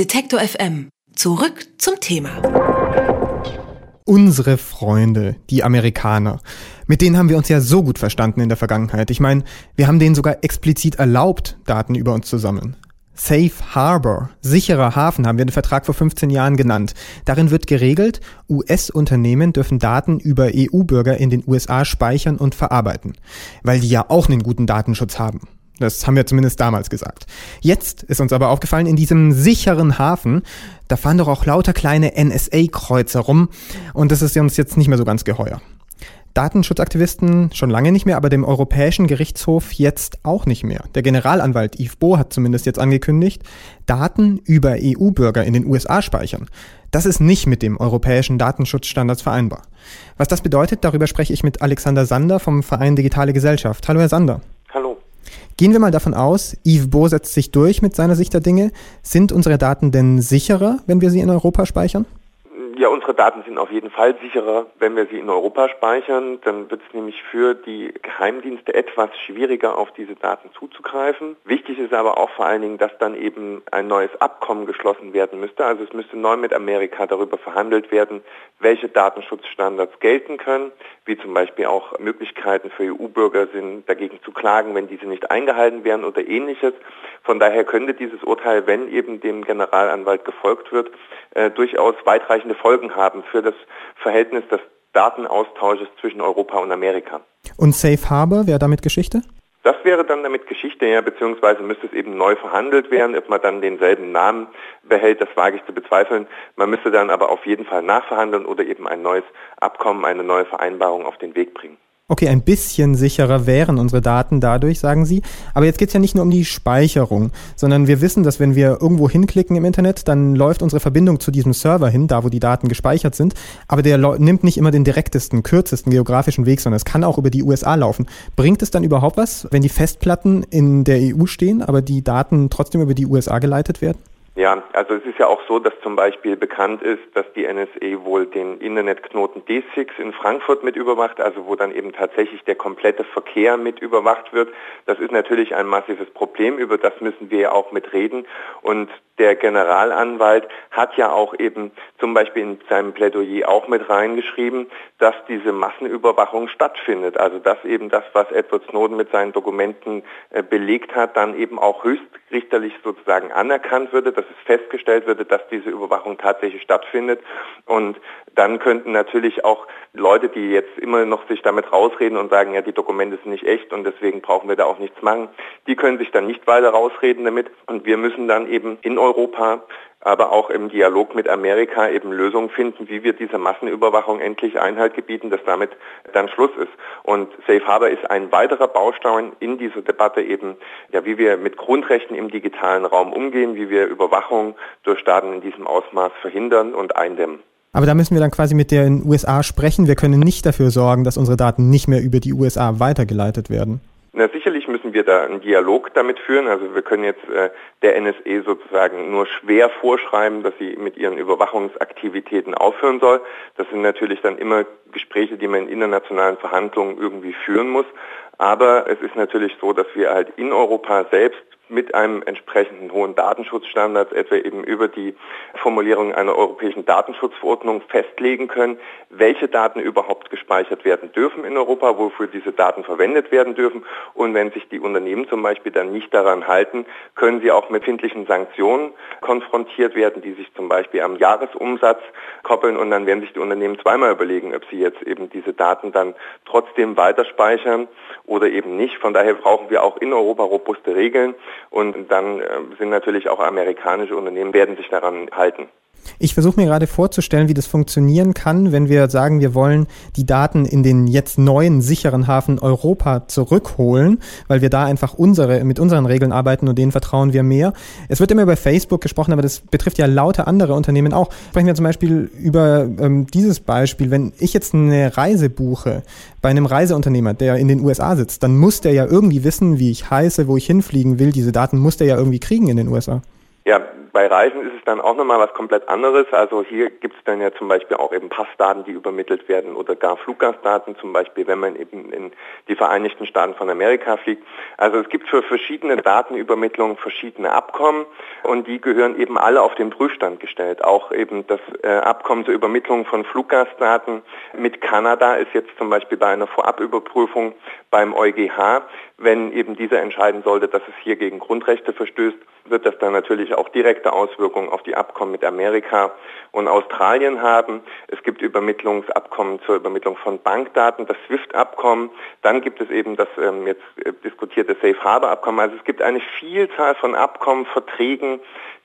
Detektor FM. Zurück zum Thema. Unsere Freunde, die Amerikaner. Mit denen haben wir uns ja so gut verstanden in der Vergangenheit. Ich meine, wir haben denen sogar explizit erlaubt, Daten über uns zu sammeln. Safe Harbor, sicherer Hafen, haben wir den Vertrag vor 15 Jahren genannt. Darin wird geregelt, US-Unternehmen dürfen Daten über EU-Bürger in den USA speichern und verarbeiten, weil die ja auch einen guten Datenschutz haben. Das haben wir zumindest damals gesagt. Jetzt ist uns aber aufgefallen, in diesem sicheren Hafen, da fahren doch auch lauter kleine NSA-Kreuzer rum und das ist uns jetzt nicht mehr so ganz geheuer. Datenschutzaktivisten schon lange nicht mehr, aber dem Europäischen Gerichtshof jetzt auch nicht mehr. Der Generalanwalt Yves Bo hat zumindest jetzt angekündigt, Daten über EU-Bürger in den USA speichern. Das ist nicht mit dem europäischen Datenschutzstandards vereinbar. Was das bedeutet, darüber spreche ich mit Alexander Sander vom Verein Digitale Gesellschaft. Hallo, Herr Sander. Gehen wir mal davon aus, Yves Bo setzt sich durch mit seiner Sicht der Dinge. Sind unsere Daten denn sicherer, wenn wir sie in Europa speichern? Ja, unsere Daten sind auf jeden Fall sicherer, wenn wir sie in Europa speichern. Dann wird es nämlich für die Geheimdienste etwas schwieriger, auf diese Daten zuzugreifen. Wichtig ist aber auch vor allen Dingen, dass dann eben ein neues Abkommen geschlossen werden müsste. Also es müsste neu mit Amerika darüber verhandelt werden, welche Datenschutzstandards gelten können, wie zum Beispiel auch Möglichkeiten für EU-Bürger sind, dagegen zu klagen, wenn diese nicht eingehalten werden oder ähnliches. Von daher könnte dieses Urteil, wenn eben dem Generalanwalt gefolgt wird, äh, durchaus weitreichende Folgen haben für das Verhältnis des Datenaustausches zwischen Europa und Amerika. Und Safe Harbor wäre damit Geschichte? Das wäre dann damit Geschichte, ja, beziehungsweise müsste es eben neu verhandelt werden. Ob man dann denselben Namen behält, das wage ich zu bezweifeln. Man müsste dann aber auf jeden Fall nachverhandeln oder eben ein neues Abkommen, eine neue Vereinbarung auf den Weg bringen. Okay, ein bisschen sicherer wären unsere Daten dadurch, sagen Sie. Aber jetzt geht's ja nicht nur um die Speicherung, sondern wir wissen, dass wenn wir irgendwo hinklicken im Internet, dann läuft unsere Verbindung zu diesem Server hin, da wo die Daten gespeichert sind. Aber der nimmt nicht immer den direktesten, kürzesten geografischen Weg, sondern es kann auch über die USA laufen. Bringt es dann überhaupt was, wenn die Festplatten in der EU stehen, aber die Daten trotzdem über die USA geleitet werden? Also es ist ja auch so, dass zum Beispiel bekannt ist, dass die NSA wohl den Internetknoten D6 in Frankfurt mit überwacht, also wo dann eben tatsächlich der komplette Verkehr mit überwacht wird. Das ist natürlich ein massives Problem, über das müssen wir ja auch mit reden. Und der Generalanwalt hat ja auch eben zum Beispiel in seinem Plädoyer auch mit reingeschrieben, dass diese Massenüberwachung stattfindet. Also dass eben das, was Edward Snowden mit seinen Dokumenten äh, belegt hat, dann eben auch höchstrichterlich sozusagen anerkannt würde, dass es festgestellt würde, dass diese Überwachung tatsächlich stattfindet. Und dann könnten natürlich auch Leute, die jetzt immer noch sich damit rausreden und sagen, ja, die Dokumente sind nicht echt und deswegen brauchen wir da auch nichts machen, die können sich dann nicht weiter rausreden damit. Und wir müssen dann eben in Europa aber auch im Dialog mit Amerika eben Lösungen finden, wie wir dieser Massenüberwachung endlich Einhalt gebieten, dass damit dann Schluss ist. Und Safe Harbor ist ein weiterer Baustein in dieser Debatte eben, ja, wie wir mit Grundrechten im digitalen Raum umgehen, wie wir Überwachung durch Staaten in diesem Ausmaß verhindern und eindämmen. Aber da müssen wir dann quasi mit den USA sprechen. Wir können nicht dafür sorgen, dass unsere Daten nicht mehr über die USA weitergeleitet werden. Na, sicherlich müssen wir da einen Dialog damit führen. Also wir können jetzt äh, der NSE sozusagen nur schwer vorschreiben, dass sie mit ihren Überwachungsaktivitäten aufhören soll. Das sind natürlich dann immer Gespräche, die man in internationalen Verhandlungen irgendwie führen muss. Aber es ist natürlich so, dass wir halt in Europa selbst mit einem entsprechenden hohen Datenschutzstandards, etwa eben über die Formulierung einer europäischen Datenschutzverordnung festlegen können, welche Daten überhaupt gespeichert werden dürfen in Europa, wofür diese Daten verwendet werden dürfen. Und wenn sich die Unternehmen zum Beispiel dann nicht daran halten, können sie auch mit findlichen Sanktionen konfrontiert werden, die sich zum Beispiel am Jahresumsatz koppeln. Und dann werden sich die Unternehmen zweimal überlegen, ob sie jetzt eben diese Daten dann trotzdem weiter speichern oder eben nicht. Von daher brauchen wir auch in Europa robuste Regeln. Und dann äh, sind natürlich auch amerikanische Unternehmen, werden sich daran halten. Ich versuche mir gerade vorzustellen, wie das funktionieren kann, wenn wir sagen, wir wollen die Daten in den jetzt neuen sicheren Hafen Europa zurückholen, weil wir da einfach unsere, mit unseren Regeln arbeiten und denen vertrauen wir mehr. Es wird immer über Facebook gesprochen, aber das betrifft ja lauter andere Unternehmen auch. Sprechen wir zum Beispiel über ähm, dieses Beispiel. Wenn ich jetzt eine Reise buche bei einem Reiseunternehmer, der in den USA sitzt, dann muss der ja irgendwie wissen, wie ich heiße, wo ich hinfliegen will. Diese Daten muss der ja irgendwie kriegen in den USA. Ja, Bei Reisen ist es dann auch nochmal was komplett anderes. Also hier gibt es dann ja zum Beispiel auch eben Passdaten, die übermittelt werden oder gar Fluggastdaten, zum Beispiel wenn man eben in die Vereinigten Staaten von Amerika fliegt. Also es gibt für verschiedene Datenübermittlungen verschiedene Abkommen und die gehören eben alle auf den Prüfstand gestellt. Auch eben das äh, Abkommen zur Übermittlung von Fluggastdaten mit Kanada ist jetzt zum Beispiel bei einer Vorabüberprüfung beim EuGH, wenn eben dieser entscheiden sollte, dass es hier gegen Grundrechte verstößt, wird das dann natürlich auch direkte Auswirkungen auf die Abkommen mit Amerika und Australien haben. Es gibt Übermittlungsabkommen zur Übermittlung von Bankdaten, das SWIFT-Abkommen. Dann gibt es eben das ähm, jetzt äh, diskutierte Safe Harbor-Abkommen. Also es gibt eine Vielzahl von Abkommen, Verträgen,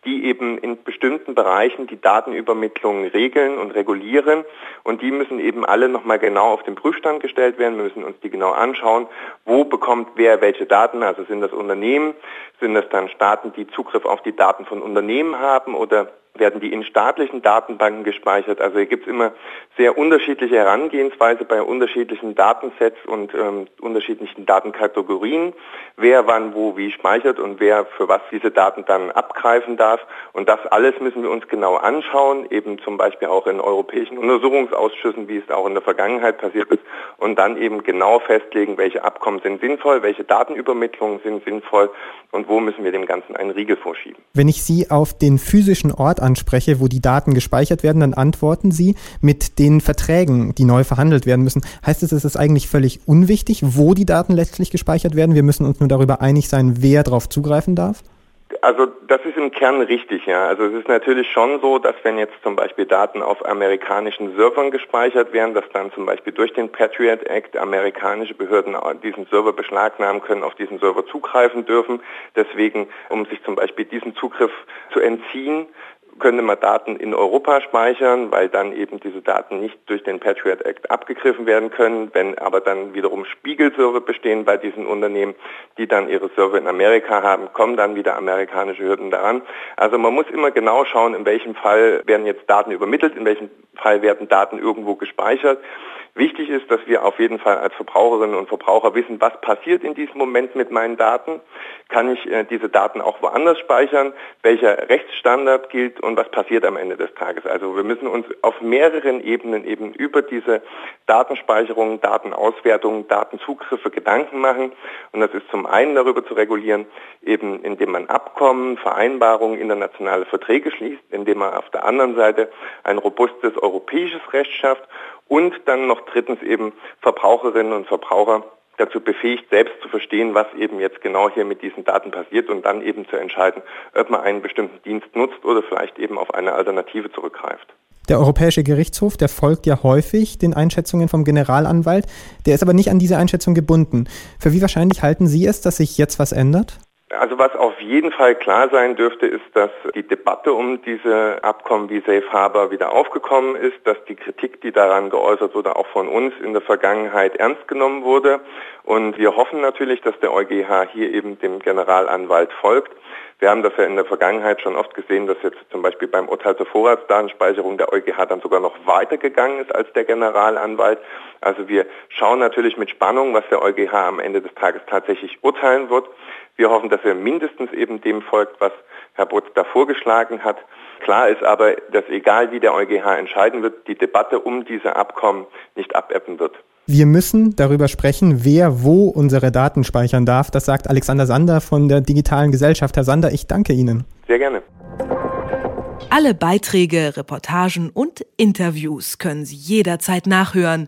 die eben in bestimmten Bereichen die Datenübermittlung regeln und regulieren. Und die müssen eben alle nochmal genau auf den Prüfstand gestellt werden. Wir müssen uns die genau anschauen. Wo bekommt wer welche Daten? Also sind das Unternehmen? Sind das dann Staaten, die Zugriff auf die Daten von Unternehmen haben oder werden die in staatlichen Datenbanken gespeichert. Also hier gibt es immer sehr unterschiedliche Herangehensweise bei unterschiedlichen Datensets und ähm, unterschiedlichen Datenkategorien, wer wann wo wie speichert und wer für was diese Daten dann abgreifen darf. Und das alles müssen wir uns genau anschauen, eben zum Beispiel auch in europäischen Untersuchungsausschüssen, wie es auch in der Vergangenheit passiert ist, und dann eben genau festlegen, welche Abkommen sind sinnvoll, welche Datenübermittlungen sind sinnvoll und wo müssen wir dem Ganzen einen Riegel vorschieben. Wenn ich Sie auf den physischen Ort anspreche, wo die Daten gespeichert werden, dann antworten Sie mit den Verträgen, die neu verhandelt werden müssen. Heißt es, es ist eigentlich völlig unwichtig, wo die Daten letztlich gespeichert werden? Wir müssen uns nur darüber einig sein, wer darauf zugreifen darf? Also das ist im Kern richtig, ja. Also es ist natürlich schon so, dass wenn jetzt zum Beispiel Daten auf amerikanischen Servern gespeichert werden, dass dann zum Beispiel durch den Patriot Act amerikanische Behörden diesen Server beschlagnahmen können, auf diesen Server zugreifen dürfen. Deswegen, um sich zum Beispiel diesen Zugriff zu entziehen, könnte man Daten in Europa speichern, weil dann eben diese Daten nicht durch den Patriot Act abgegriffen werden können. Wenn aber dann wiederum Spiegelserver bestehen bei diesen Unternehmen, die dann ihre Server in Amerika haben, kommen dann wieder amerikanische Hürden daran. Also man muss immer genau schauen, in welchem Fall werden jetzt Daten übermittelt, in welchem Fall werden Daten irgendwo gespeichert. Wichtig ist, dass wir auf jeden Fall als Verbraucherinnen und Verbraucher wissen, was passiert in diesem Moment mit meinen Daten. Kann ich äh, diese Daten auch woanders speichern? Welcher Rechtsstandard gilt und was passiert am Ende des Tages? Also wir müssen uns auf mehreren Ebenen eben über diese Datenspeicherung, Datenauswertung, Datenzugriffe Gedanken machen. Und das ist zum einen darüber zu regulieren, eben indem man Abkommen, Vereinbarungen, internationale Verträge schließt, indem man auf der anderen Seite ein robustes europäisches Recht schafft und dann noch drittens eben Verbraucherinnen und Verbraucher dazu befähigt, selbst zu verstehen, was eben jetzt genau hier mit diesen Daten passiert und dann eben zu entscheiden, ob man einen bestimmten Dienst nutzt oder vielleicht eben auf eine Alternative zurückgreift. Der Europäische Gerichtshof, der folgt ja häufig den Einschätzungen vom Generalanwalt, der ist aber nicht an diese Einschätzung gebunden. Für wie wahrscheinlich halten Sie es, dass sich jetzt was ändert? Also was auf jeden Fall klar sein dürfte, ist, dass die Debatte um diese Abkommen wie Safe Harbor wieder aufgekommen ist, dass die Kritik, die daran geäußert wurde, auch von uns in der Vergangenheit ernst genommen wurde. Und wir hoffen natürlich, dass der EuGH hier eben dem Generalanwalt folgt. Wir haben das ja in der Vergangenheit schon oft gesehen, dass jetzt zum Beispiel beim Urteil zur Vorratsdatenspeicherung der EuGH dann sogar noch weitergegangen ist als der Generalanwalt. Also wir schauen natürlich mit Spannung, was der EuGH am Ende des Tages tatsächlich urteilen wird. Wir hoffen, dass er mindestens eben dem folgt, was Herr Butz da vorgeschlagen hat. Klar ist aber, dass egal wie der EuGH entscheiden wird, die Debatte um diese Abkommen nicht abebben wird. Wir müssen darüber sprechen, wer wo unsere Daten speichern darf. Das sagt Alexander Sander von der Digitalen Gesellschaft. Herr Sander, ich danke Ihnen. Sehr gerne. Alle Beiträge, Reportagen und Interviews können Sie jederzeit nachhören